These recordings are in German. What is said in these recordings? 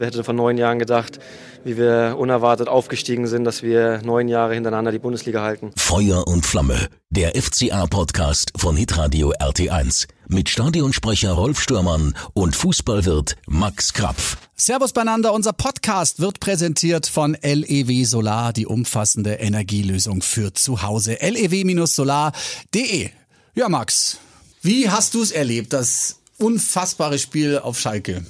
Wer hätte vor neun Jahren gedacht, wie wir unerwartet aufgestiegen sind, dass wir neun Jahre hintereinander die Bundesliga halten. Feuer und Flamme, der FCA-Podcast von Hitradio RT1 mit Stadionsprecher Rolf Stürmann und Fußballwirt Max Krapf. Servus beieinander, unser Podcast wird präsentiert von LEW Solar, die umfassende Energielösung für zu Hause. lew-solar.de. Ja, Max, wie hast du es erlebt, das unfassbare Spiel auf Schalke?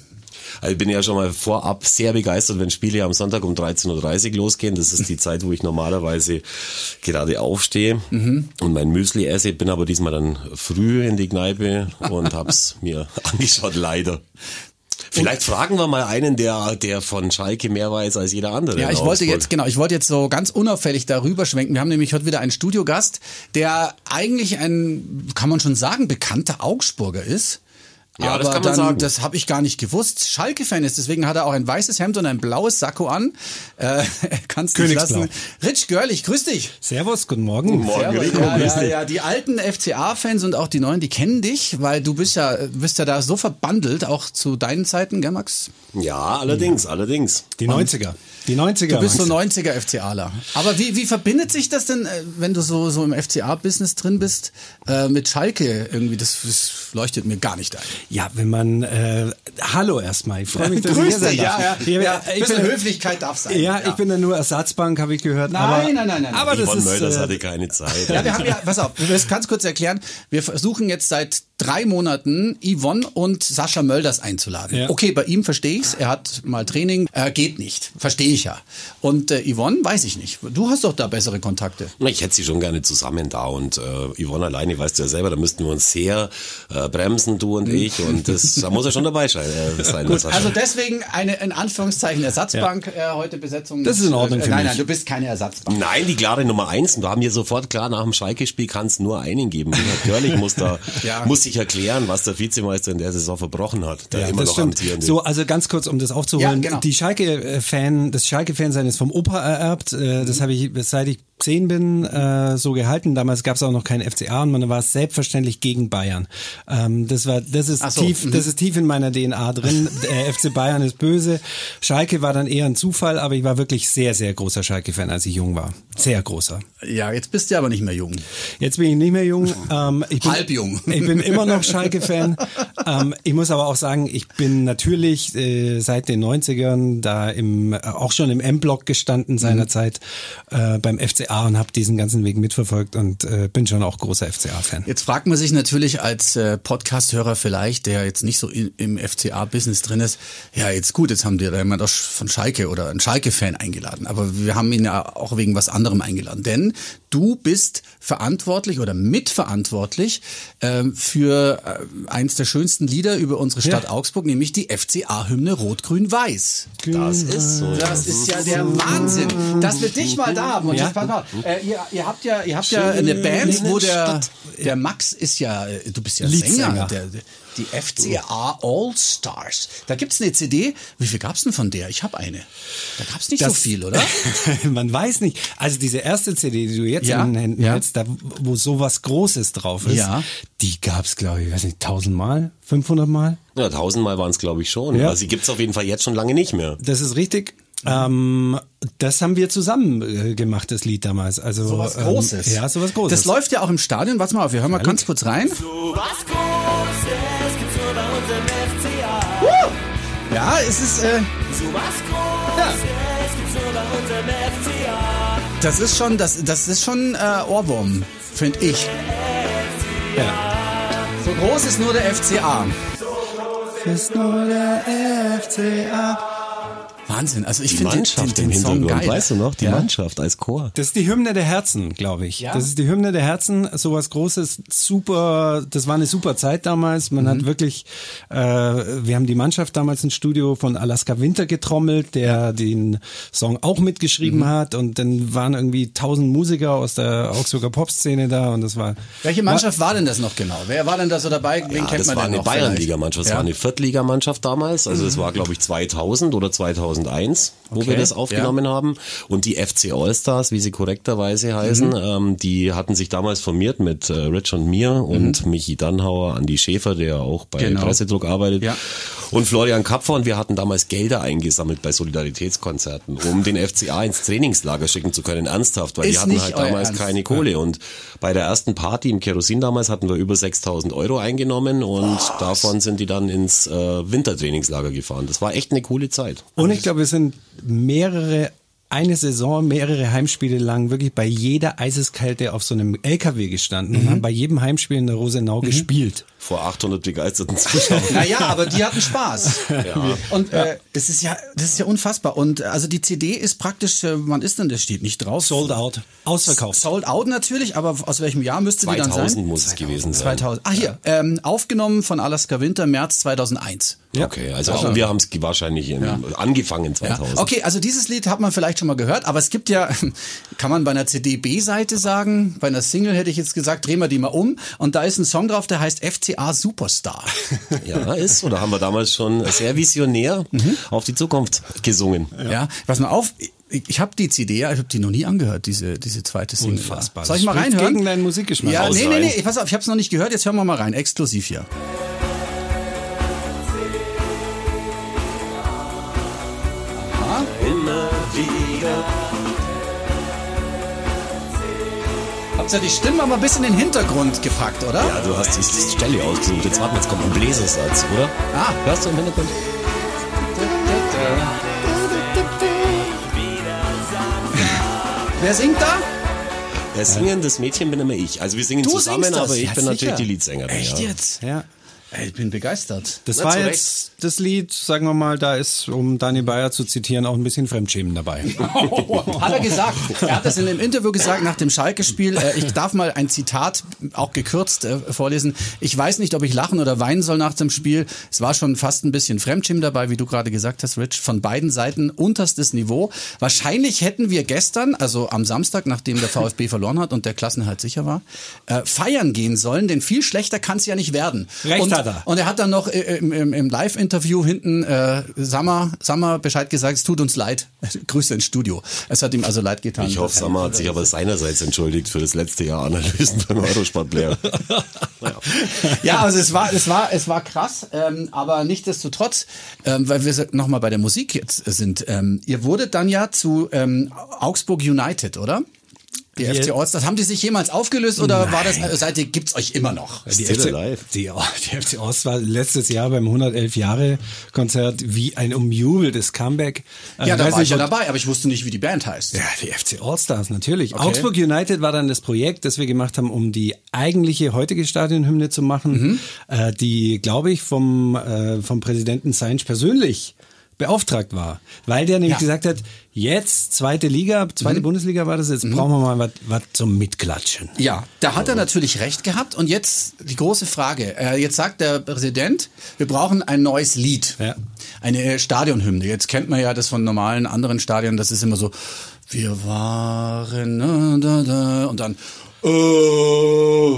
Also ich bin ja schon mal vorab sehr begeistert, wenn Spiele am Sonntag um 13.30 Uhr losgehen. Das ist die Zeit, wo ich normalerweise gerade aufstehe mhm. und mein Müsli esse. Bin aber diesmal dann früh in die Kneipe und hab's mir angeschaut, leider. Vielleicht fragen wir mal einen, der, der von Schalke mehr weiß als jeder andere. Ja, ich wollte jetzt, genau, ich wollte jetzt so ganz unauffällig darüber schwenken. Wir haben nämlich heute wieder einen Studiogast, der eigentlich ein, kann man schon sagen, bekannter Augsburger ist. Ja, aber das kann man dann, sagen. Das habe ich gar nicht gewusst. Schalke-Fan ist, deswegen hat er auch ein weißes Hemd und ein blaues Sakko an. Äh, kannst du lassen. Rich Görlich, grüß dich. Servus, guten Morgen. Guten Morgen, Servus. Rico, ja, ja, ja, die alten FCA-Fans und auch die neuen, die kennen dich, weil du bist ja, bist ja da so verbandelt, auch zu deinen Zeiten, gell, Max? Ja, allerdings, ja. allerdings. Die 90er. Die 90er. Du bist so 90er FCAler. Aber wie, wie verbindet sich das denn, äh, wenn du so, so im FCA-Business drin bist, äh, mit Schalke irgendwie? Das, das leuchtet mir gar nicht ein. Ja, wenn man, äh, hallo erstmal. Ich freue mich, dass Grüß ich hier sein dich, darf. ja, ja. ja, ich bin, Höflichkeit darf sein. Ja, ja, ich bin ja nur Ersatzbank, habe ich gehört. Nein, aber, nein, nein, nein. Aber das Yvonne ist, Mölders äh, hatte keine Zeit. Ja, wir haben ja, pass auf, wir müssen ganz kurz erklären. Wir versuchen jetzt seit drei Monaten Yvonne und Sascha Mölders einzuladen. Ja. Okay, bei ihm verstehe ich's. Er hat mal Training, äh, geht nicht. Verstehe ich ja. Und äh, Yvonne, weiß ich nicht. Du hast doch da bessere Kontakte. Ich hätte sie schon gerne zusammen da und äh, Yvonne alleine, weißt du ja selber, da müssten wir uns sehr äh, bremsen, du und ich und das, da muss er schon dabei sein. Äh, sein Gut, also deswegen eine in Anführungszeichen Ersatzbank äh, heute Besetzung. Das ist in Ordnung Äh, für nein, mich. nein, du bist keine Ersatzbank. Nein, die klare Nummer eins. Und da haben wir sofort klar nach dem Schalke-Spiel kann es nur einen geben. Natürlich muss da Ja. muss sich erklären, was der Vizemeister in der Saison verbrochen hat. Der Ja, immer das noch stimmt. amtierende. So, also ganz kurz, um das aufzuholen. Ja, genau. Die Schalke-Fan, das Schalke-Fan-Sein ist vom Opa ererbt. Äh, Das habe ich, seit ich zehn bin, äh, so gehalten. Damals gab es auch noch keinen FCA und man war selbstverständlich gegen Bayern. Ähm, das war, das ist so, tief, mhm. das ist tief in meiner DNA drin. Der FC Bayern ist böse. Schalke war dann eher ein Zufall, aber ich war wirklich sehr, sehr großer Schalke-Fan, als ich jung war. Sehr großer. Ja, jetzt bist du aber nicht mehr jung. Jetzt bin ich nicht mehr jung. Ähm, ich bin, Halb jung. Ich bin immer noch Schalke-Fan. ähm, ich muss aber auch sagen, ich bin natürlich äh, seit den 90ern da im, äh, auch schon im M-Block gestanden seinerzeit äh, beim FCA und habe diesen ganzen Weg mitverfolgt und äh, bin schon auch großer FCA-Fan. Jetzt fragt man sich natürlich als äh, Podcast-Hörer vielleicht, der jetzt nicht so in, im FCA-Business drin ist, ja jetzt gut, jetzt haben die da jemand von Schalke oder einen Schalke-Fan eingeladen, aber wir haben ihn ja auch wegen was anderem eingeladen, denn du bist verantwortlich oder mitverantwortlich ähm, für äh, eins der schönsten Lieder über unsere Stadt Augsburg, nämlich die FCA-Hymne Rot-Grün-Weiß. das ist so. Das ist ja der Wahnsinn, dass wir dich mal da haben. Und Ja. pass mal, äh, ihr, ihr habt ja, ihr habt ja eine Band, wo der, der Max ist ja, äh, du bist ja. Sänger, der, der, die FCA All Stars. Da gibt's eine CD. Wie viel gab's denn von der? Ich habe eine. Da gab's nicht so Das- viel, oder? Man weiß nicht. Also diese erste CD, die du jetzt Ja, in den Händen ja. hältst, da, wo sowas Großes drauf ist, Ja. die gab's, glaube ich, weiß nicht, tausendmal, 500 Mal. Ja, tausendmal waren es, glaube ich, schon. Ja. Also, sie gibt's auf jeden Fall jetzt schon lange nicht mehr. Das ist richtig. Ähm, das haben wir zusammen äh, gemacht, das Lied damals. Also Sowas ähm, Großes. ja, sowas Großes. Das läuft ja auch im Stadion. Warte mal auf, wir hören mal ganz kurz rein. Uh! Ja, es ist. Äh, ja. Das ist schon, das, das ist schon äh, Ohrwurm, finde ich. Ja. So groß ist nur der FCA. Ist nur der FCA. Wahnsinn. Also ich Die finde den, Mannschaft den, im den Song Hintergrund, geil. weißt du noch? Die Ja. Mannschaft als Chor. Das ist die Hymne der Herzen, glaube ich. Ja? Das ist die Hymne der Herzen, sowas Großes, super, das war eine super Zeit damals. Man Mhm. hat wirklich, äh, wir haben die Mannschaft damals ins Studio von Alaska Winter getrommelt, der den Song auch mitgeschrieben Mhm. hat und dann waren irgendwie tausend Musiker aus der Augsburger Popszene da und das war... Welche Mannschaft war denn das noch genau? Wer war denn da so dabei? Wen Ja, kennt das man war denn eine? Bayernligamannschaft. Das Ja. Mhm. war eine Viertligamannschaft damals. Also es war, glaube ich, 2000 oder 2001. 2001, wo Okay, wir das aufgenommen haben. Und die FC Allstars, wie sie korrekterweise heißen, ähm, die hatten sich damals formiert mit äh, Rich und mir und Michi Dannhauer, Andi Schäfer, der auch bei Genau. Pressedruck arbeitet. Ja. Und Florian Kapfer und wir hatten damals Gelder eingesammelt bei Solidaritätskonzerten, um den FCA ins Trainingslager schicken zu können, ernsthaft, weil Ist die hatten halt damals Ernst. keine Kohle. Und bei der ersten Party im Kerosin damals hatten wir über 6000 Euro eingenommen und davon sind die dann ins äh, Wintertrainingslager gefahren. Das war echt eine coole Zeit. Und ich glaube, wir sind mehrere, eine Saison, mehrere Heimspiele lang wirklich bei jeder Eiseskälte auf so einem LKW gestanden und haben bei jedem Heimspiel in der Rosenau gespielt. Vor 800 begeisterten Zuschauern. Naja, aber die hatten Spaß. Und äh, es ist ja, das ist ja unfassbar. Und äh, also die CD ist praktisch, äh, wann ist denn das steht nicht drauf? Sold out. Ausverkauft. Sold out natürlich, aber aus welchem Jahr müsste die dann 2000 sein? muss es gewesen sein. 2000. Ach hier, ähm, aufgenommen von Alaska Winter, März 2001. Okay, also auch wir haben es wahrscheinlich in, angefangen Ja. 2000. Okay, also dieses Lied hat man vielleicht schon mal gehört, aber es gibt ja, kann man bei einer CD-B-Seite sagen, bei einer Single hätte ich jetzt gesagt, drehen wir die mal um und da ist ein Song drauf, der heißt FCA Superstar. Ja, ist so. Da haben wir damals schon sehr visionär auf die Zukunft gesungen. Ja, pass mal auf, ich, ich habe die CD, ja, ich habe die noch nie angehört, diese, diese zweite Single. Unfassbar. Soll ich mal reinhören? gegen deinen Musikgeschmack. Ja, nee, nee, rein. nee, pass auf, ich habe es noch nicht gehört, jetzt hören wir mal rein, exklusiv hier. Habt ihr die Stimme aber ein bisschen in den Hintergrund gepackt, oder? Ja, du hast die Stelle ausgesucht. Jetzt warten, jetzt kommt ein Bläsersatz, oder? Ah. Hörst du im Hintergrund? Wer singt da? Der singendes Mädchen bin immer ich. Also wir singen Du zusammen, das? aber ich Ja, bin sicher. natürlich die Leadsängerin. Echt ja. jetzt? Ja. Ich bin begeistert. Das Na, war jetzt das Lied, sagen wir mal, da ist, um Daniel Bayer zu zitieren, auch ein bisschen Fremdschämen dabei. Hat er gesagt. Er hat das in dem Interview gesagt nach dem Schalke-Spiel. Äh, ich darf mal ein Zitat, auch gekürzt, äh, vorlesen. Ich weiß nicht, ob ich lachen oder weinen soll nach dem Spiel. Es war schon fast ein bisschen Fremdschämen dabei, wie du gerade gesagt hast, Rich. Von beiden Seiten unterstes Niveau. Wahrscheinlich hätten wir gestern, also am Samstag, nachdem der VfB verloren hat und der Klassenhalt sicher war, äh, feiern gehen sollen, denn viel schlechter kann es ja nicht werden. Recht und, hat er. Und er hat dann noch äh, im, im, im Live-Interview hinten äh, Sammer, Sammer Bescheid gesagt, es tut uns leid. Grüße ins Studio. Es hat ihm also leid getan. Ich hoffe, Sammer hat sich aber seinerseits entschuldigt für das letzte Jahr Analysen beim Eurosport-Player. Ja, also es war, es war, es war krass, ähm, aber nichtsdestotrotz, ähm, weil wir nochmal bei der Musik jetzt sind, ähm, ihr wurdet dann ja zu ähm, Augsburg United, oder? Die Wir- FC Allstars, haben die sich jemals aufgelöst oder war das, seid ihr, gibt's euch immer noch? Die Still FC, alive. die, die FC Ost war letztes Jahr beim 111 Jahre Konzert wie ein umjubeltes Comeback. Äh, Ja, da war ich ja dabei, aber ich wusste nicht, wie die Band heißt. Ja, die FC Allstars natürlich. Okay. Augsburg United war dann das Projekt, das wir gemacht haben, um die eigentliche heutige Stadionhymne zu machen, Mhm. äh, die, glaube ich, vom, äh, vom Präsidenten Seinsch persönlich beauftragt war, weil der nämlich Ja. gesagt hat, jetzt zweite Liga, zweite Bundesliga war das, jetzt brauchen wir mal was- zum Mitklatschen. Ja, da hat er natürlich recht gehabt. Und jetzt die große Frage. Äh, jetzt sagt der Präsident, wir brauchen ein neues Lied. Ja. Eine Stadionhymne. Jetzt kennt man ja das von normalen anderen Stadien. Das ist immer so, wir waren da, da, da, und dann Oh,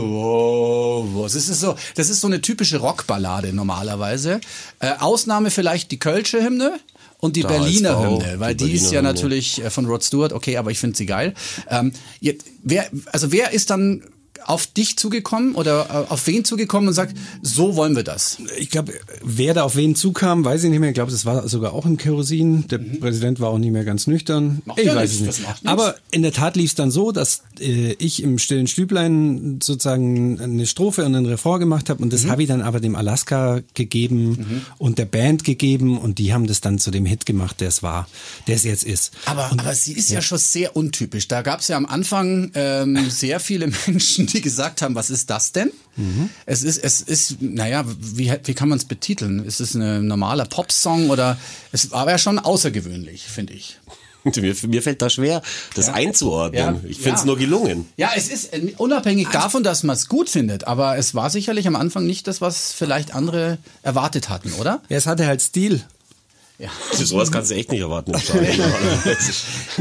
oh, oh. Das ist so, das ist so eine typische Rockballade normalerweise. Äh, Ausnahme vielleicht die Kölsche Hymne und die Der Berliner Hymne, weil die die, ist ja Hymne. natürlich äh, von Rod Stewart, okay, aber ich finde sie geil. Ähm, jetzt, wer, also wer ist dann auf dich zugekommen oder äh, auf wen zugekommen und sagt, so wollen wir das? Ich glaube, wer da auf wen zukam, weiß ich nicht mehr. Ich glaube, das war sogar auch im Kerosin. Der Präsident war auch nicht mehr ganz nüchtern. Macht ich ja weiß nichts, es nicht. Aber in der Tat lief es dann so, dass äh, ich im stillen Stüblein sozusagen eine Strophe und einen Refrain gemacht habe und Mhm. das habe ich dann aber dem Alaska gegeben und der Band gegeben und die haben das dann zu dem Hit gemacht, der es war, der es jetzt ist. Aber, aber sie ist ja. schon sehr untypisch. Da gab es ja am Anfang ähm, sehr viele Menschen, die gesagt haben, was ist das denn? Es ist, es ist, naja, wie, wie kann man es betiteln? Ist es ein normaler Popsong oder es war ja schon außergewöhnlich, finde ich. mir, mir fällt da schwer, das einzuordnen. Ja. Ich finde es Ja. nur gelungen. Ja, es ist äh, unabhängig davon, dass man es gut findet, aber es war sicherlich am Anfang nicht das, was vielleicht andere erwartet hatten, oder? Ja, es hatte halt Stil. Ja. Sowas kannst du echt nicht erwarten im Stadion. normalerweise.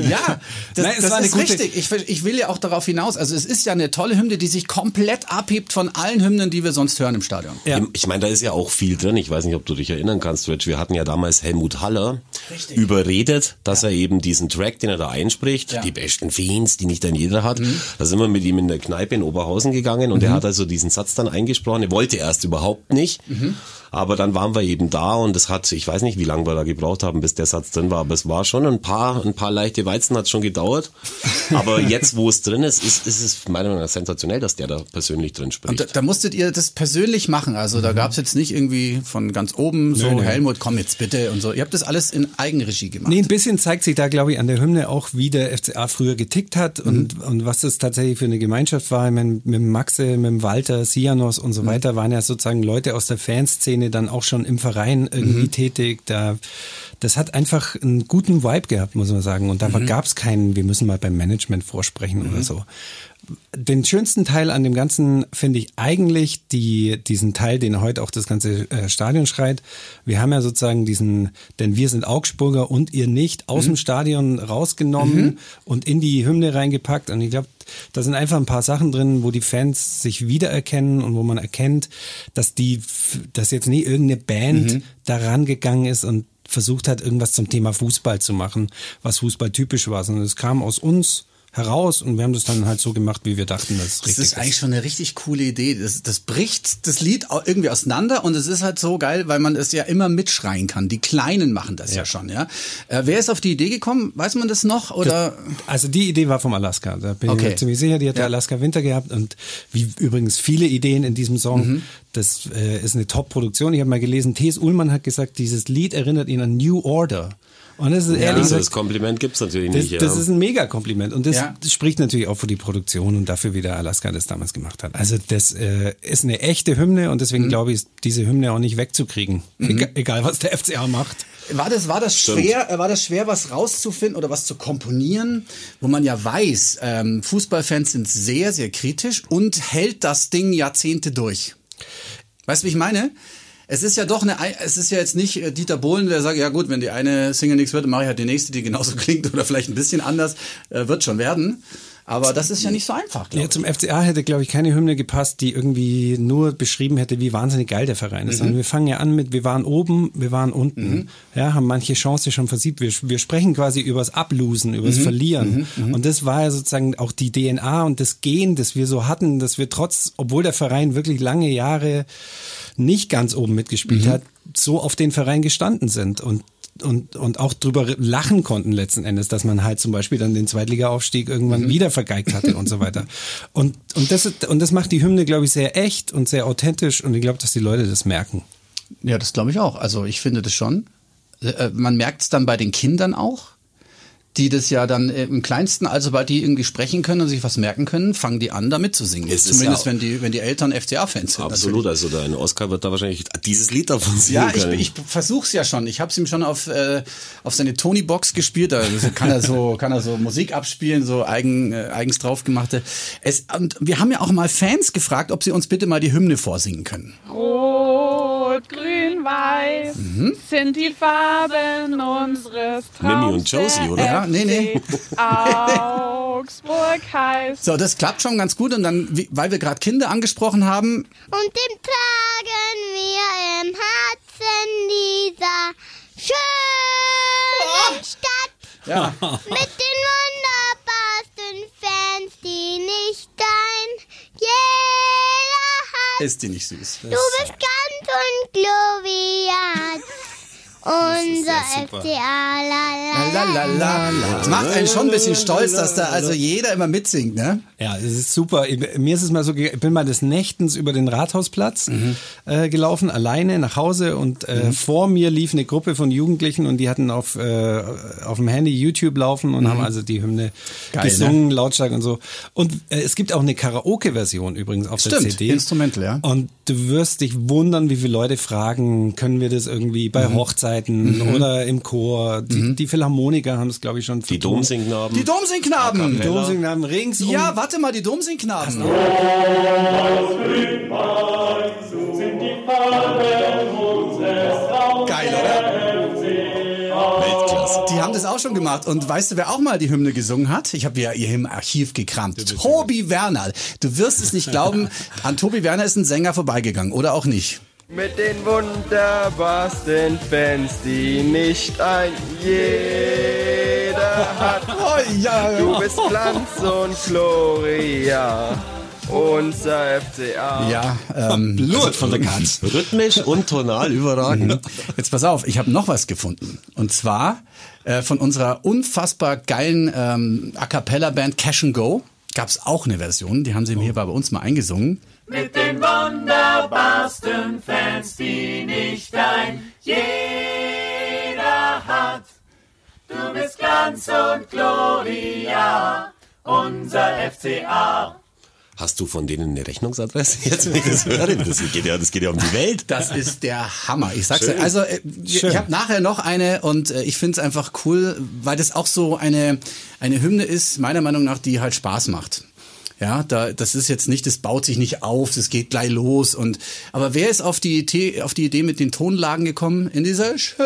Ja, das, Nein, das ist gute- richtig. Ich, ich will ja auch darauf hinaus. Also es ist ja eine tolle Hymne, die sich komplett abhebt von allen Hymnen, die wir sonst hören im Stadion. Ja. Ich meine, da ist ja auch viel drin. Ich weiß nicht, ob du dich erinnern kannst, Rich. Wir hatten ja damals Helmut Haller Richtig. überredet, dass er eben diesen Track, den er da einspricht, Ja. die besten Fans, die nicht ein jeder hat, da sind wir mit ihm in der Kneipe in Oberhausen gegangen und er hat also diesen Satz dann eingesprochen. Er wollte erst überhaupt nicht, aber dann waren wir eben da und es hat, ich weiß nicht, wie lange wir da gebraucht haben, bis der Satz drin war, aber es war schon ein paar, ein paar leichte Weizen hat schon gedauert. Aber jetzt, wo es drin ist, ist, ist es meiner Meinung nach sensationell, dass der da persönlich drin spricht. Und da, da musstet ihr das persönlich machen. Also da gab's jetzt nicht irgendwie von ganz oben so, nö. Helmut, komm jetzt bitte und so. Ihr habt das alles in Eigenregie gemacht. Nee, ein bisschen zeigt sich da, glaube ich, an der Hymne auch, wie der FCA früher getickt hat und, und was das tatsächlich für eine Gemeinschaft war. Ich meine, mit Maxe, mit dem Walter, Sianos und so weiter waren ja sozusagen Leute aus der Fanszene dann auch schon im Verein irgendwie tätig. Da, das hat einfach einen guten Vibe gehabt, muss man sagen. Und da gab's keinen, wir müssen mal beim Management vorsprechen oder so. Den schönsten Teil an dem Ganzen finde ich eigentlich die, diesen Teil, den heute auch das ganze äh, Stadion schreit. Wir haben ja sozusagen diesen, denn wir sind Augsburger und ihr nicht, aus dem Stadion rausgenommen und in die Hymne reingepackt. Und ich glaube, da sind einfach ein paar Sachen drin, wo die Fans sich wiedererkennen und wo man erkennt, dass die, dass jetzt nie irgendeine Band daran gegangen ist und versucht hat, irgendwas zum Thema Fußball zu machen, was Fußball typisch war, sondern es kam aus uns heraus und wir haben das dann halt so gemacht, wie wir dachten, dass es Das richtig ist eigentlich schon eine richtig coole Idee. Das, das bricht das Lied irgendwie auseinander und es ist halt so geil, weil man es ja immer mitschreien kann. Die Kleinen machen das ja, schon, ja. Äh, wer ist auf die Idee gekommen? Weiß man das noch? Oder? Also die Idee war vom Alaska. Da bin ich Okay. mir ziemlich sicher, die hat der Alaska Winter gehabt und wie übrigens viele Ideen in diesem Song. Mhm. Das äh, ist eine Top-Produktion. Ich habe mal gelesen, T.S. Ullmann hat gesagt, dieses Lied erinnert ihn an New Order. Und das ist ehrlich also das gesagt, Kompliment gibt's natürlich das, nicht. Ja. das ist ein Mega-Kompliment und das, Ja. das spricht natürlich auch für die Produktion und dafür, wie der Alaska das damals gemacht hat. Also das äh, ist eine echte Hymne und deswegen Mhm. glaube ich, ist diese Hymne auch nicht wegzukriegen. Egal, egal, was der FCA macht. War das, war das schwer, äh, war das schwer, was rauszufinden oder was zu komponieren, wo man ja weiß, ähm, Fußballfans sind sehr, sehr kritisch und hält das Ding Jahrzehnte durch. Weißt du, wie ich meine? Es ist ja doch eine, es ist ja jetzt nicht äh, Dieter Bohlen, der sagt, ja gut, wenn die eine Single nichts wird, dann mache ich halt die nächste, die genauso klingt oder vielleicht ein bisschen anders, äh, wird schon werden. Aber das ist ja nicht so einfach, Ja, zum FCA hätte, glaube ich, keine Hymne gepasst, die irgendwie nur beschrieben hätte, wie wahnsinnig geil der Verein ist. Sondern wir fangen ja an mit, wir waren oben, wir waren unten. Ja, haben manche Chance schon versiegt. Wir, wir sprechen quasi übers Ablosen, übers Verlieren. Und das war ja sozusagen auch die DNA und das Gen, das wir so hatten, dass wir trotz, obwohl der Verein wirklich lange Jahre nicht ganz oben mitgespielt hat, so auf den Verein gestanden sind. Und und, und auch drüber lachen konnten letzten Endes, dass man halt zum Beispiel dann den Zweitliga-Aufstieg irgendwann wieder vergeigt hatte und so weiter. Und, und, das, und das macht die Hymne, glaube ich, sehr echt und sehr authentisch und ich glaube, dass die Leute das merken. Ja, das glaube ich auch. Also ich finde das schon. Äh, Man merkt es dann bei den Kindern auch, die das ja dann äh, im kleinsten, also sobald die irgendwie sprechen können und sich was merken können, fangen die an, damit zu singen. Es ist Zumindest ja- wenn die, wenn die Eltern FCA-Fans sind. Absolut, natürlich. also dein Oscar wird da wahrscheinlich dieses Lied davon singen Ja, ich, können. ich versuch's ja schon. Ich habe es ihm schon auf, äh, auf seine Tony-Box gespielt. Da kann er so kann er so Musik abspielen, so eigen, äh, eigens draufgemachte. Es, und wir haben ja auch mal Fans gefragt, ob sie uns bitte mal die Hymne vorsingen können. Rot, grün, weiß Mhm. sind die Farben unseres Mimi Traums. und Josie, der oder? Ja, nee, nee. Augsburg heißt. So, das klappt schon ganz gut. Und dann, wie- weil wir gerade Kinder angesprochen haben, Und dem tragen wir im Herzen dieser schönen Stadt ja, mit den wunderbarsten Fans, die nicht ein jeder hat. ist die nicht süß. Du bist ganz und gloriat. Unser FCA, la la la. Lalalala. Es macht einen schon ein bisschen stolz, dass da also jeder immer mitsingt, ne? Ja, es ist super. Mir ist es mal so, ich bin mal des Nächtens über den Rathausplatz äh, gelaufen, alleine nach Hause und äh, vor mir lief eine Gruppe von Jugendlichen und die hatten auf, äh, auf dem Handy YouTube laufen und haben also die Hymne Geil, gesungen, lautstark und so. Und äh, es gibt auch eine Karaoke-Version übrigens auf der Stimmt, CD. Instrumental, ja. Und du wirst dich wundern, wie viele Leute fragen, können wir das irgendwie bei Mhm. Hochzeiten oder im Chor? Die, die Philharmoniker haben es, glaube ich, schon die. Domsingknaben. Die Domsingknaben. Die Domsingnaben rings um Ja, warte mal, die Domsingknaben. Geil, oder? Die haben das auch schon gemacht. Und weißt du, wer auch mal die Hymne gesungen hat? Ich habe ja ihr im Archiv gekramt. Tobi Werner. Du wirst es nicht glauben. An Tobi Werner ist ein Sänger vorbeigegangen. Oder auch nicht. Mit den wunderbarsten Fans, die nicht ein jeder hat. Oh, ja, Du bist Glanz und Gloria, unser FCA. Ja, ähm, Blut von der Katz. Rhythmisch und tonal überragend. Jetzt pass auf, ich habe noch was gefunden. Und zwar äh, von unserer unfassbar geilen ähm, A Cappella-Band Cash and Go gab es auch eine Version. Die haben sie hier bei uns mal eingesungen. Mit den wunderbarsten Fans, die nicht ein jeder hat. Du bist Glanz und Gloria, unser FCA. Hast du von denen eine Rechnungsadresse jetzt, wenn ich das höre? Das geht ja, das geht ja um die Welt. Das ist der Hammer. Ich sag's dir. Also äh, ich habe nachher noch eine und äh, ich find's einfach cool, weil das auch so eine eine Hymne ist, meiner Meinung nach, die halt Spaß macht. Ja, da, das ist jetzt nicht, das baut sich nicht auf, das geht gleich los und, aber wer ist auf die Idee, auf die Idee mit den Tonlagen gekommen in dieser Schö,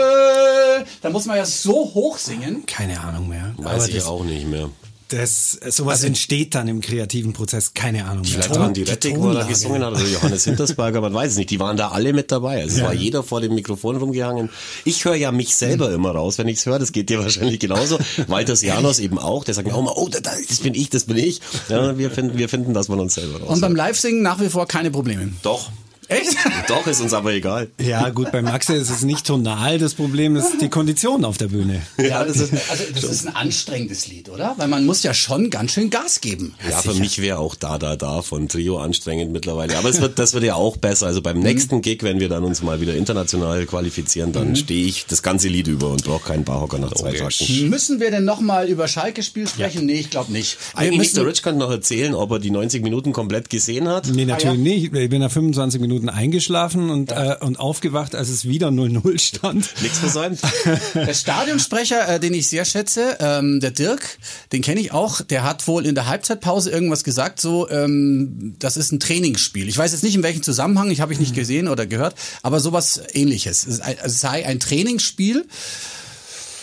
da muss man ja so hoch singen. Keine Ahnung mehr. Weiß Aber ich das, auch nicht mehr. Das, sowas entsteht dann im kreativen Prozess. Keine Ahnung mehr. Vielleicht waren die Rettig, wo er da gesungen hat, oder Johannes Hintersberger, man weiß es nicht. Die waren da alle mit dabei. Also es war jeder vor dem Mikrofon rumgehangen. Ich höre ja mich selber immer raus, wenn ich es höre. Das geht dir wahrscheinlich genauso. Walter Janos eben auch. Der sagt mir auch immer, oh, da- da- das bin ich, das bin ich. Ja, wir finden, wir finden das von uns selber raus. Und beim Live-Singen nach wie vor keine Probleme. Doch. Echt? Doch, ist uns aber egal. Ja, gut, bei Maxe ist es nicht tonal das Problem, es ist die Kondition auf der Bühne. Ja, das ist, also das ist ein anstrengendes Lied, oder? Weil man muss ja schon ganz schön Gas geben. Ja, für mich wäre auch da, da, da von Trio anstrengend mittlerweile. Aber es wird, das wird ja auch besser. Also beim nächsten Gig, wenn wir dann uns mal wieder international qualifizieren, dann stehe ich das ganze Lied über und brauche keinen Barhocker nach zwei Takten. Müssen wir denn nochmal über Schalke-Spiel sprechen? Nee, ich glaube nicht. Eigentlich der Rich kann noch erzählen, ob er die 90 Minuten komplett gesehen hat. Nee, natürlich nicht. Ich bin nach 25 Minuten eingeschlafen und, äh, und aufgewacht, als es wieder 0-0 stand. Nichts versäumt. Der Stadionsprecher, äh, den ich sehr schätze, ähm, der Dirk, den kenne ich auch, der hat wohl in der Halbzeitpause irgendwas gesagt, so, ähm, das ist ein Trainingsspiel. Ich weiß jetzt nicht, in welchem Zusammenhang, ich habe ich nicht gesehen oder gehört, aber sowas ähnliches. Es sei ein Trainingsspiel.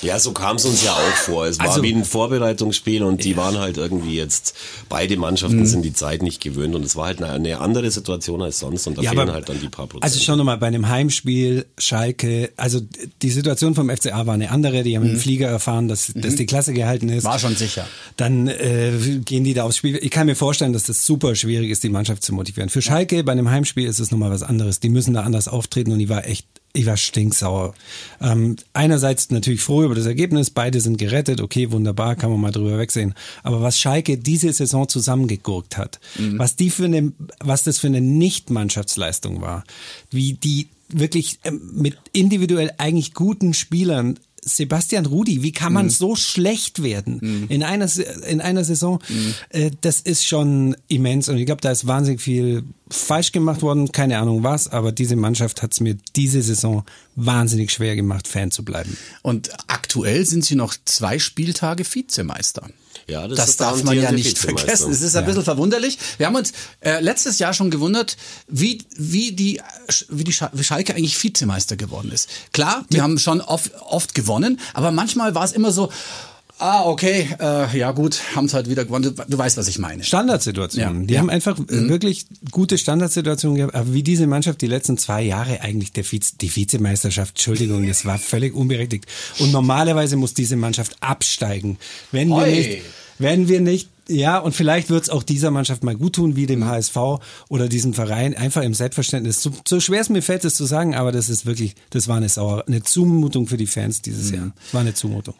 Ja, so kam es uns ja auch vor. Es war Also- wie ein Vorbereitungsspiel und die waren halt irgendwie jetzt, beide Mannschaften Mhm. sind die Zeit nicht gewöhnt und es war halt eine, eine andere Situation als sonst und da Ja, fehlen aber- halt dann die paar Prozent. Also schon nochmal bei einem Heimspiel, Schalke, also die Situation vom FCA war eine andere, die haben im Flieger erfahren, dass, dass die Klasse gehalten ist. Mhm. War schon sicher. Dann äh, gehen die da aufs Spiel. Ich kann mir vorstellen, dass das super schwierig ist, die Mannschaft zu motivieren. Für Schalke bei einem Heimspiel ist es nochmal was anderes. Die müssen da anders auftreten und ich war echt, ich war stinksauer. Ähm, einerseits natürlich froh über das Ergebnis, beide sind gerettet, okay, wunderbar, kann man mal drüber wegsehen. Aber was Schalke diese Saison zusammengegurkt hat, was die für eine, was das für eine Nicht-Mannschaftsleistung war, wie die wirklich ähm, mit individuell eigentlich guten Spielern Sebastian Rudi, wie kann man so schlecht werden in einer in einer Saison? Äh, das ist schon immens. Und ich glaube, da ist wahnsinnig viel falsch gemacht worden, keine Ahnung was, aber diese Mannschaft hat es mir diese Saison wahnsinnig schwer gemacht, Fan zu bleiben. Und aktuell sind sie noch zwei Spieltage Vizemeister. Ja, das Das, darf man ja nicht vergessen. Es ist ein bisschen verwunderlich. Wir haben uns äh, letztes Jahr schon gewundert, wie, wie, die, wie, die Scha- wie Schalke eigentlich Vizemeister geworden ist. Klar, die haben schon oft, oft gewonnen, aber manchmal war es immer so, ah, okay, äh, ja gut, haben es halt wieder gewonnen. Du, du weißt, was ich meine. Standardsituationen. Ja. Die Ja. haben einfach äh, wirklich gute Standardsituationen gehabt. Aber wie diese Mannschaft die letzten zwei Jahre eigentlich der Vize, die Vizemeisterschaft, Entschuldigung, das war völlig unberechtigt. Und normalerweise muss diese Mannschaft absteigen. Wenn wir Oi. nicht, wenn wir nicht ja, und vielleicht wird es auch dieser Mannschaft mal gut tun, wie dem HSV oder diesem Verein, einfach im Selbstverständnis. So, so schwer es mir fällt, es zu sagen, aber das ist wirklich, das war eine Sauer, eine Zumutung für die Fans dieses Jahr. Das war eine Zumutung.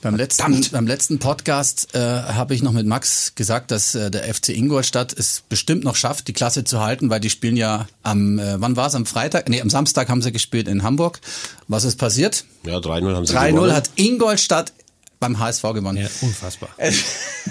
Beim letzten, beim letzten Podcast äh, habe ich noch mit Max gesagt, dass äh, der FC Ingolstadt es bestimmt noch schafft, die Klasse zu halten, weil die spielen ja am, äh, wann war es, am Freitag? Nee, am Samstag haben sie gespielt in Hamburg. Was ist passiert? Ja, 3-0 haben sie 3-0 gewonnen. hat Ingolstadt beim HSV gewonnen. Ja, unfassbar.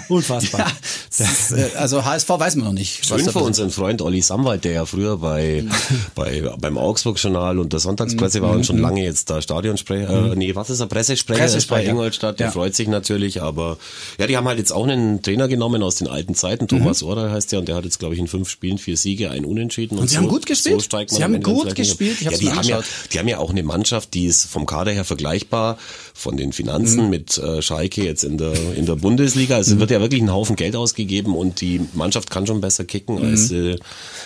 unfassbar. Ja, das, äh, also HSV weiß man noch nicht. Schön für unseren Freund Olli Samwald, der ja früher bei, bei beim Augsburg-Journal und der Sonntagspresse war und schon lange jetzt da Stadionsprecher, äh, nee, was ist er, Pressesprecher, bei Pressesprecher. Ingolstadt, der Ja. freut sich natürlich, aber ja, die haben halt jetzt auch einen Trainer genommen aus den alten Zeiten, Thomas Oral heißt der, und der hat jetzt, glaube ich, in fünf Spielen vier Siege, ein Unentschieden. Und sie so, haben gut gespielt? So Sie haben gut gespielt? Ich ja, die haben ja, die haben ja auch eine Mannschaft, die ist vom Kader her vergleichbar von den Mhm. Finanzen mit äh, Schalke jetzt in der, in der Bundesliga. Also es wird ja wirklich ein Haufen Geld ausgegeben und die Mannschaft kann schon besser kicken, Mhm. als, äh,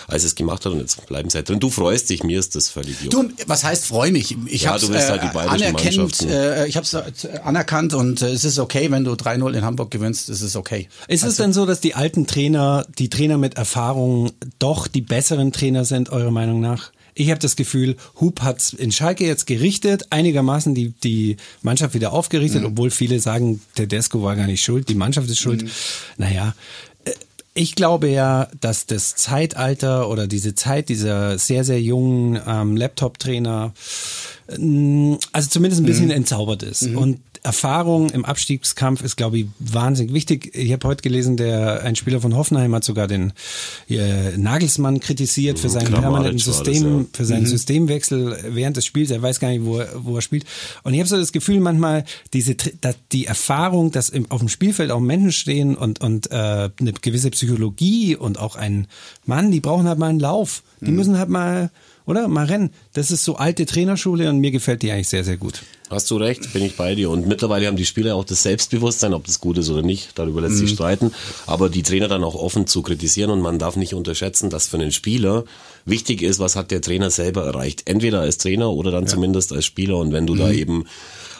als es gemacht hat. Und jetzt bleiben sie halt drin. Du freust dich, mir ist das völlig juckt. Du, was heißt freu mich? Ich Ja, hab's, äh, halt die bayerischen anerkannt, äh, ich habe es anerkannt und äh, es ist okay, wenn du 3-0 in Hamburg gewinnst, es ist okay. Ist es denn so, dass die alten Trainer, die Trainer mit Erfahrung, doch die besseren Trainer sind, eurer Meinung nach? Ich habe das Gefühl, Hub hat's in Schalke jetzt gerichtet, einigermaßen die, die Mannschaft wieder aufgerichtet, obwohl viele sagen, Tedesco war gar nicht schuld, die Mannschaft ist schuld. Naja, äh, ich glaube ja, dass das Zeitalter oder diese Zeit dieser sehr, sehr jungen ähm, Laptop-Trainer, ähm, also zumindest ein bisschen entzaubert ist. Und Erfahrung im Abstiegskampf ist, glaube ich, wahnsinnig wichtig. Ich habe heute gelesen, der ein Spieler von Hoffenheim hat sogar den äh, Nagelsmann kritisiert für seinen Kramaric permanenten System, ja. für seinen Systemwechsel während des Spiels. Er weiß gar nicht, wo er, wo er spielt. Und ich habe so das Gefühl, manchmal diese die Erfahrung, dass im, auf dem Spielfeld auch Menschen stehen und und äh, eine gewisse Psychologie und auch ein Mann, die brauchen halt mal einen Lauf. Die müssen halt mal oder mal rennen. Das ist so alte Trainerschule und mir gefällt die eigentlich sehr sehr gut. Hast du recht, bin ich bei dir. Und mittlerweile haben die Spieler auch das Selbstbewusstsein, ob das gut ist oder nicht, darüber lässt sich streiten. Aber die Trainer dann auch offen zu kritisieren und man darf nicht unterschätzen, dass für einen Spieler wichtig ist, was hat der Trainer selber erreicht. Entweder als Trainer oder dann zumindest als Spieler. Und wenn du da eben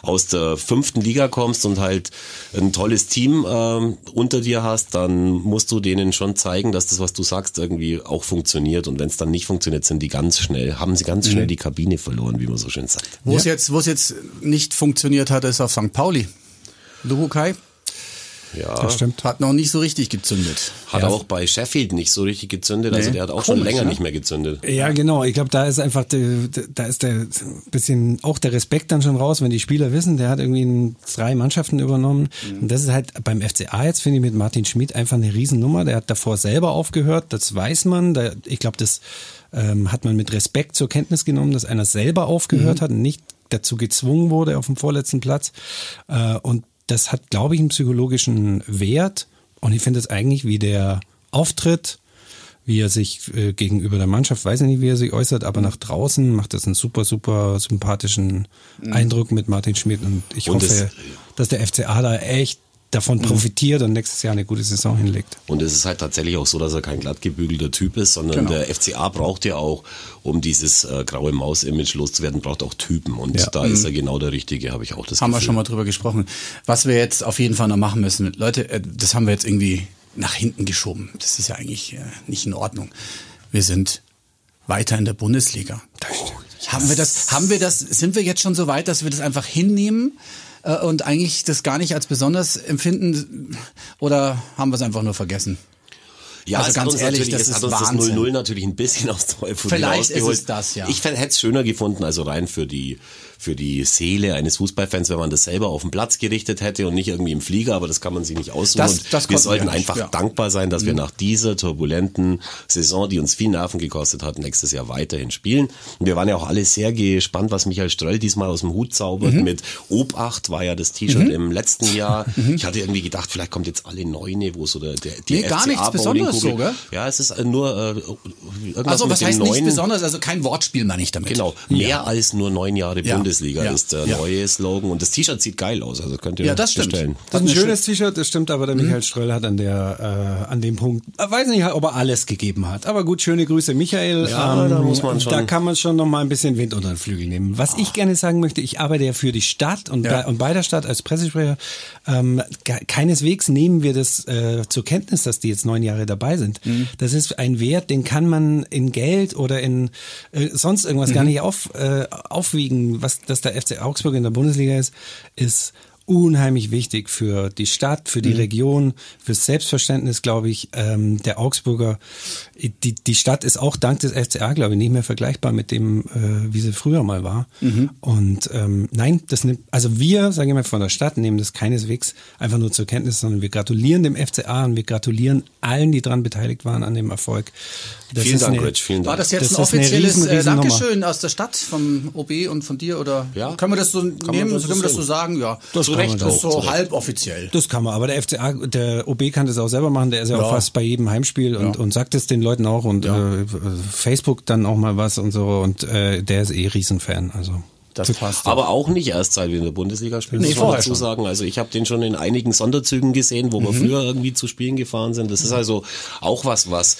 aus der fünften Liga kommst und halt ein tolles Team ähm, unter dir hast, dann musst du denen schon zeigen, dass das, was du sagst, irgendwie auch funktioniert. Und wenn es dann nicht funktioniert, sind die ganz schnell, haben sie ganz schnell die Kabine verloren, wie man so schön sagt. Wo es jetzt, wo es jetzt nicht funktioniert hat, ist auf St. Pauli. Luhukai Ja, Das stimmt. hat noch nicht so richtig gezündet. Hat auch bei Sheffield nicht so richtig gezündet. Also Nee. der hat auch schon Komisch, länger ne? nicht mehr gezündet. Ja, genau. Ich glaube, da ist einfach, der, da ist der bisschen auch der Respekt dann schon raus, wenn die Spieler wissen, der hat irgendwie drei Mannschaften übernommen. Und das ist halt beim FCA jetzt, finde ich, mit Martin Schmidt einfach eine Riesennummer. Der hat davor selber aufgehört, das weiß man. Da, ich glaube, das ähm, hat man mit Respekt zur Kenntnis genommen, dass einer selber aufgehört hat und nicht dazu gezwungen wurde auf dem vorletzten Platz. Äh, und das hat, glaube ich, einen psychologischen Wert. Und ich finde es eigentlich, wie der auftritt, wie er sich äh, gegenüber der Mannschaft, weiß ich nicht, wie er sich äußert, aber nach draußen macht das einen super, super sympathischen Eindruck mit Martin Schmidt und ich Und hoffe, es- dass der FCA da echt davon profitiert und nächstes Jahr eine gute Saison hinlegt. Und es ist halt tatsächlich auch so, dass er kein glattgebügelter Typ ist, sondern Genau. der FCA braucht ja auch, um dieses äh, graue Maus-Image loszuwerden, braucht auch Typen. Und Ja. da ist er genau der Richtige, habe ich auch das Haben wir Gefühl. schon mal drüber gesprochen. Was wir jetzt auf jeden Fall noch machen müssen. Leute, äh, das haben wir jetzt irgendwie nach hinten geschoben. Das ist ja eigentlich äh, nicht in Ordnung. Wir sind weiter in der Bundesliga. Haben wir das, haben wir das, sind wir jetzt schon so weit, dass wir das einfach hinnehmen äh, und eigentlich das gar nicht als besonders empfinden oder haben wir es einfach nur vergessen? Ja, Also es ganz ehrlich, das es ist hat uns das Wahnsinn. 0-0 natürlich ein bisschen aus der Euphorie Vielleicht ist es das, ja. Ich hätte es schöner gefunden, also rein für die, für die Seele eines Fußballfans, wenn man das selber auf den Platz gerichtet hätte und nicht irgendwie im Flieger, aber das kann man sich nicht aussuchen. Das- das wir sollten wir nicht, einfach ja. Mhm. dankbar sein, dass wir nach dieser turbulenten Saison, die uns viel Nerven gekostet hat, nächstes Jahr weiterhin spielen. Und wir waren ja auch alle sehr gespannt, was Michael Ströll diesmal aus dem Hut zaubert. Mhm. Mit Obacht war ja das T-Shirt im letzten Jahr. Ich hatte irgendwie gedacht, vielleicht kommt jetzt alle Neune, wo so der, der die Mhm. Nee, gar nichts Besonderes Bowlingkugel- so, gell? Ja, es ist äh, nur äh, irgendwas Also was heißt neuen, nichts Besonderes? Also kein Wortspiel meine ich damit. Genau, mehr als nur neun Jahre Ja. Bundesliga Ja. ist der Ja. neue Slogan und das T-Shirt sieht geil aus, also könnt ihr Ja, das stimmt. bestellen. Das ist ein schönes T-Shirt, das stimmt, aber der Michael Ströll hat an der äh, an dem Punkt, äh, weiß nicht, ob er alles gegeben hat. Aber gut, schöne Grüße, Michael. Ähm, Ja, da muss man schon- Da kann man schon noch mal ein bisschen Wind unter den Flügel nehmen. Was ich gerne sagen möchte, ich arbeite ja für die Stadt und, Ja. bei, und bei der Stadt als Pressesprecher. Ähm, ke- keineswegs nehmen wir das äh, zur Kenntnis, dass die jetzt neun Jahre dabei sind. Das ist ein Wert, den kann man in Geld oder in äh, sonst irgendwas gar nicht auf, äh, aufwiegen. Was dass der FC Augsburg in der Bundesliga ist, ist unheimlich wichtig für die Stadt, für die Mhm. Region, fürs Selbstverständnis, glaube ich, ähm, der Augsburger. Die, die Stadt ist auch dank des FCA, glaube ich, nicht mehr vergleichbar mit dem, äh, wie sie früher mal war. Mhm. Und ähm, nein, das nimmt, also wir, sage ich mal, von der Stadt nehmen das keineswegs einfach nur zur Kenntnis, sondern wir gratulieren dem FCA und wir gratulieren allen, die daran beteiligt waren an dem Erfolg. Das vielen ist Dank, eine- Rich, vielen War Dank. das jetzt Das ein offizielles riesen, äh, riesen Nummer. Dankeschön aus der Stadt, vom OB und von dir? Oder Ja. können wir das so nehmen? das können wir so das so sagen? Ja, Das Recht, ist auch, so zu halb offiziell. Das kann man, aber der FCA, der OB kann das auch selber machen, der ist ja, Ja. auch fast bei jedem Heimspiel und, Ja. und sagt es den Leuten auch und äh, Facebook dann auch mal was und so und äh, der ist eh Riesenfan, also. Das passt. Aber auch nicht erst seit wir in der Bundesliga spielen, Nee, muss man dazu sagen. Also ich habe den schon in einigen Sonderzügen gesehen, wo wir Mhm. früher irgendwie zu Spielen gefahren sind. Das ist also auch was, was,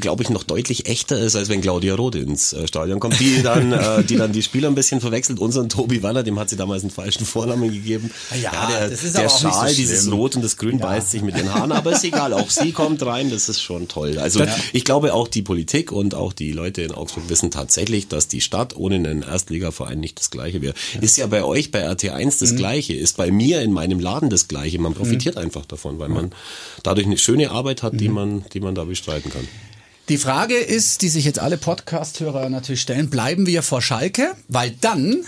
glaube ich, noch deutlich echter ist, als wenn Claudia Rode ins äh, Stadion kommt, die dann, äh, die dann die Spieler ein bisschen verwechselt. Unseren Tobi Wanner, dem hat sie damals einen falschen Vornamen gegeben. Ja, der, das ist der so Schal, schlimm. dieses Rot und das Grün beißt sich mit ihren Haaren, aber ist egal. Auch sie kommt rein, das ist schon toll. Also ich glaube auch die Politik und auch die Leute in Augsburg wissen tatsächlich, dass die Stadt ohne einen Erstligaverein nicht das Gleiche wäre. Ist ja bei euch bei RT1 das Gleiche, ist bei mir in meinem Laden das Gleiche. Man profitiert einfach davon, weil man dadurch eine schöne Arbeit hat, die man, die man da bestreiten kann. Die Frage ist, die sich jetzt alle Podcast-Hörer natürlich stellen, bleiben wir vor Schalke? Weil dann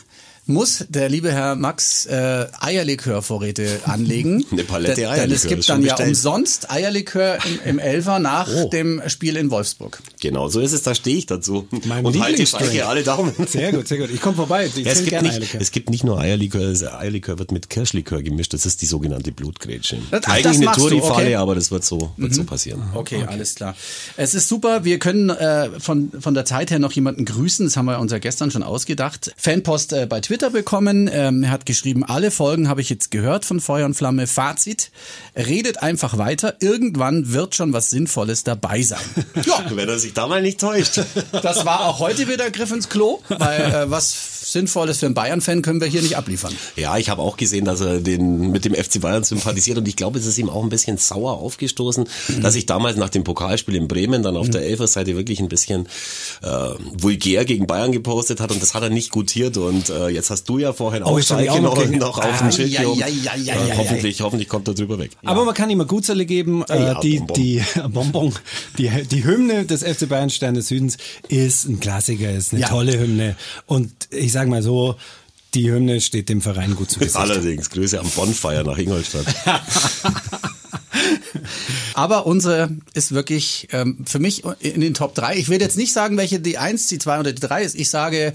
muss der liebe Herr Max äh, Eierlikörvorräte anlegen. Eine Palette Denn- Denn Eierlikör, es gibt schon dann ja bestellt. umsonst Eierlikör im, im Elfer nach dem Spiel in Wolfsburg. Genau, so ist es, da stehe ich dazu. Mein und halte Lieblingsdrink. Schalke alle Daumen. Sehr gut, sehr gut. Ich komme vorbei. Ich Ja, es, gibt gerne nicht, Eierlikör. es gibt nicht nur Eierlikör, das Eierlikör wird mit Kirschlikör gemischt. Das ist die sogenannte Blutgrätsche. Das- Eigentlich das eine Touri-Falle, okay. Mhm. aber das wird so, wird so passieren. Okay, alles klar. Es ist super. Wir können äh, von, von der Zeit her noch jemanden grüßen. Das haben wir uns ja gestern schon ausgedacht. Fanpost äh, bei Twitter bekommen. Ähm, er hat geschrieben, alle Folgen habe ich jetzt gehört von Feuer und Flamme. Fazit, redet einfach weiter. Irgendwann wird schon was Sinnvolles dabei sein. Ja, Wenn er sich da mal nicht täuscht. das war auch heute wieder Griff ins Klo, weil äh, was Sinnvolles für einen Bayern-Fan können wir hier nicht abliefern. Ja, ich habe auch gesehen, dass er den mit dem FC Bayern sympathisiert und ich glaube, es ist ihm auch ein bisschen sauer aufgestoßen, dass ich damals nach dem Pokalspiel in Bremen dann auf der Elfer-Seite wirklich ein bisschen äh, vulgär gegen Bayern gepostet hat und das hat er nicht gutiert und äh, jetzt hast du ja vorhin Oh, auch ich Schalke auch noch gegen- noch auf Ah, dem Schild ja, ja, ja, ja, Äh, ja, hoffentlich, hoffentlich kommt er drüber weg. Aber man kann ihm eine Gutzerle geben. Äh, ja, die, Bonbon. die Bonbon, die, die Hymne des FC Bayern Stern des Südens ist ein Klassiker, ist eine Ja. tolle Hymne. Und ich sag mal so, die Hymne steht dem Verein gut zu Gesicht. Allerdings, Grüße am Bonfire nach Ingolstadt. Aber unsere ist wirklich ähm, für mich in den Top 3. Ich will jetzt nicht sagen, welche die 1, die 2 oder die 3 ist. Ich sage,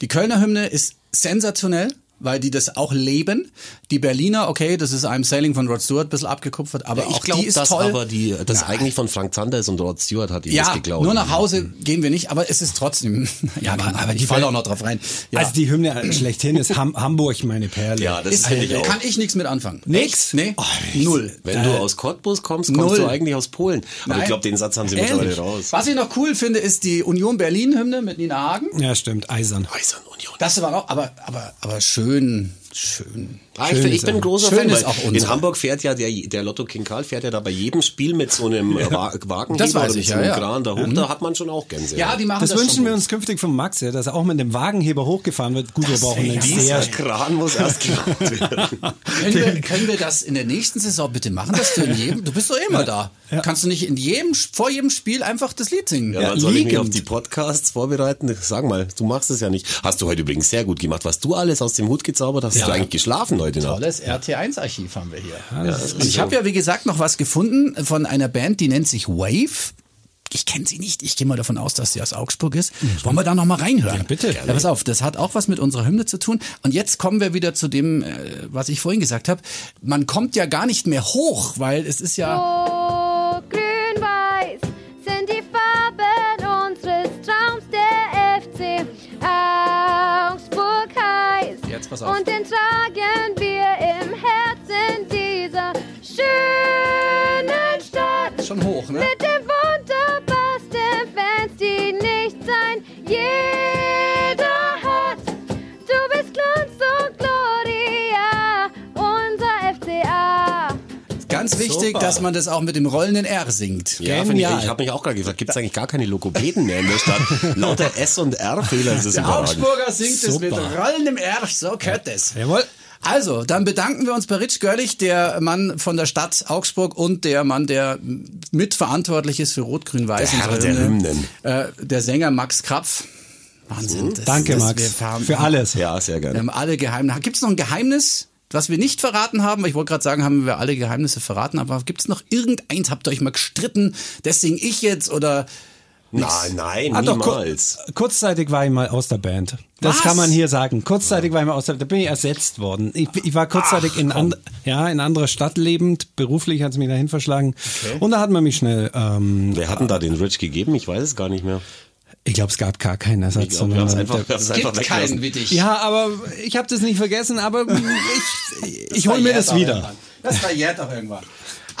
die Kölner Hymne ist sensationell. Weil die das auch leben. Die Berliner, okay, das ist einem Sailing von Rod Stewart ein bisschen abgekupfert, aber ich auch glaube, die ist dass toll. aber die, das Nein. eigentlich von Frank Zander ist und Rod Stewart hat ihm das ja, geklaut. nur nach Hause gehen wir nicht, aber es ist trotzdem. Ja, aber, aber ich falle auch noch drauf rein. Ja. Also die Hymne schlechthin ist Ham Hamburg meine Perle. Ja, das ist, ich auch. kann ich nichts mit anfangen. Nix? Nee, null. Wenn du aus Cottbus kommst, kommst Null. du eigentlich aus Polen. Aber Nein. ich glaube, den Satz haben sie mittlerweile Ehrlich? raus. Was ich noch cool finde, ist die Union Berlin Hymne mit Nina Hagen. Ja, stimmt, eisern. Eisern Union. Das war auch, aber, aber, aber schön, schön. Ah, ich, bin- ich bin ein großer Schön Fan, ist auch in. Hamburg fährt ja der, der Lotto King Karl fährt ja da bei jedem Spiel mit so einem Wa- Wagenheber Das weiß oder mit ich, so ja, einem ja. Kran da hoch. Da hat man schon auch Gänse. Ja, die machen Das, das, wünschen schon wir uns künftig von Max, ja, dass er auch mit dem Wagenheber hochgefahren wird. Gut, wir brauchen einen Dieser sehr Kran muss erst gemacht werden. Können wir, können wir das in der nächsten Saison bitte machen, dass du in jedem, du bist doch immer da. Kannst du nicht in jedem, vor jedem Spiel einfach das Lied singen? Ja, dann soll ich mich liegend. auf die Podcasts vorbereiten. Sag mal, du machst es ja nicht. Hast du heute übrigens sehr gut gemacht. Was du alles aus dem Hut gezaubert hast, hast du eigentlich geschlafen heute Nacht. Tolles RT1-Archiv haben wir hier. Und ich habe ja, wie gesagt, noch was gefunden von einer Band, die nennt sich Wave. Ich kenne sie nicht. Ich gehe mal davon aus, dass sie aus Augsburg ist. Wollen wir da noch mal reinhören? Ja, bitte. Ja, pass auf, das hat auch was mit unserer Hymne zu tun. Und jetzt kommen wir wieder zu dem, äh, was ich vorhin gesagt habe. Man kommt ja gar nicht mehr hoch, weil es ist ja... Rot, grün, weiß sind die Farben unseres Traums. Der FC Augsburg heißt. Jetzt pass auf. Und den tragen schönen Stadt. Schon hoch, ne? Mit den wunderbarsten Fans, die nicht sein jeder hat. Du bist Glanz und Gloria, unser FCA. Ganz wichtig, Super. dass man das auch mit dem rollenden R singt. Ja, finde ich, Genial. ich habe mich auch gerade gefragt, gibt es eigentlich gar keine Logopäden mehr in der Stadt? Lauter S- und R-Fehler ist das Der überragend. Augsburger singt es mit Super. rollendem R, so gehört es. Jawohl. Also, dann bedanken wir uns bei Rich Görlich, der Mann von der Stadt Augsburg und der Mann, der mitverantwortlich ist für Rot-Grün-Weiß. Der Herr der Hymne. Hymnen. Äh, der Sänger Max Krapf. Wahnsinn. Das- Danke, das- Max, wir haben- für alles. Ja, sehr Wir gerne. haben alle Geheimnisse. Gibt es noch ein Geheimnis, was wir nicht verraten haben? Ich wollte gerade sagen, haben wir alle Geheimnisse verraten, aber gibt es noch irgendeins? Habt ihr euch mal gestritten? Deswegen ich jetzt oder Nein, nein, Ah, doch, ku- niemals. kurzzeitig war ich mal aus der Band. Das Was? kann man hier sagen. Kurzzeitig war ich mal aus der Da bin ich ersetzt worden. Ich, ich war kurzzeitig in, and, ja, in anderer Stadt lebend. Beruflich hat es mich dahin verschlagen. Und da hat man mich schnell. Ähm, Wer hat denn da den Rich gegeben? Ich weiß es gar nicht mehr. ich glaube, es gab gar keinen Ersatz. Ich glaube, wir haben es sondern einfach, wir haben es einfach gibt keinen wie dich. Ja, aber ich habe das nicht vergessen, aber ich, ich hole mir das wieder. Das verjährt auch irgendwann.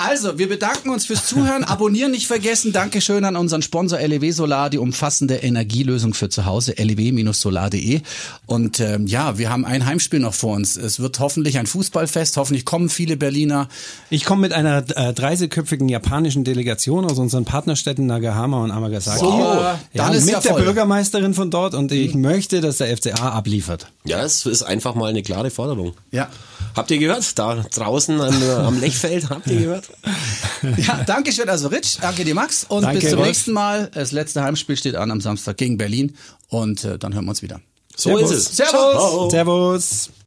Also, wir bedanken uns fürs Zuhören. Abonnieren nicht vergessen. Dankeschön an unseren Sponsor LEW Solar, die umfassende Energielösung für zu Hause, lew-solar.de. Und ähm, ja, wir haben ein Heimspiel noch vor uns. Es wird hoffentlich ein Fußballfest. Hoffentlich kommen viele Berliner. Ich komme mit einer äh, 30-köpfigen japanischen Delegation aus unseren Partnerstädten Nagahama und Amagasaki. So, ja, dann ist mit ja der voll. Bürgermeisterin von dort und ich möchte, dass der FCA abliefert. Ja, es ist einfach mal eine klare Forderung. Ja. Habt ihr gehört? Da draußen an, am Lechfeld, habt ihr gehört? Ja, danke schön. Also Rich, danke dir Max und Danke, bis zum Rolf. nächsten Mal. Das letzte Heimspiel steht an am Samstag gegen Berlin und äh, dann hören wir uns wieder. So ist es. Servus. Servus.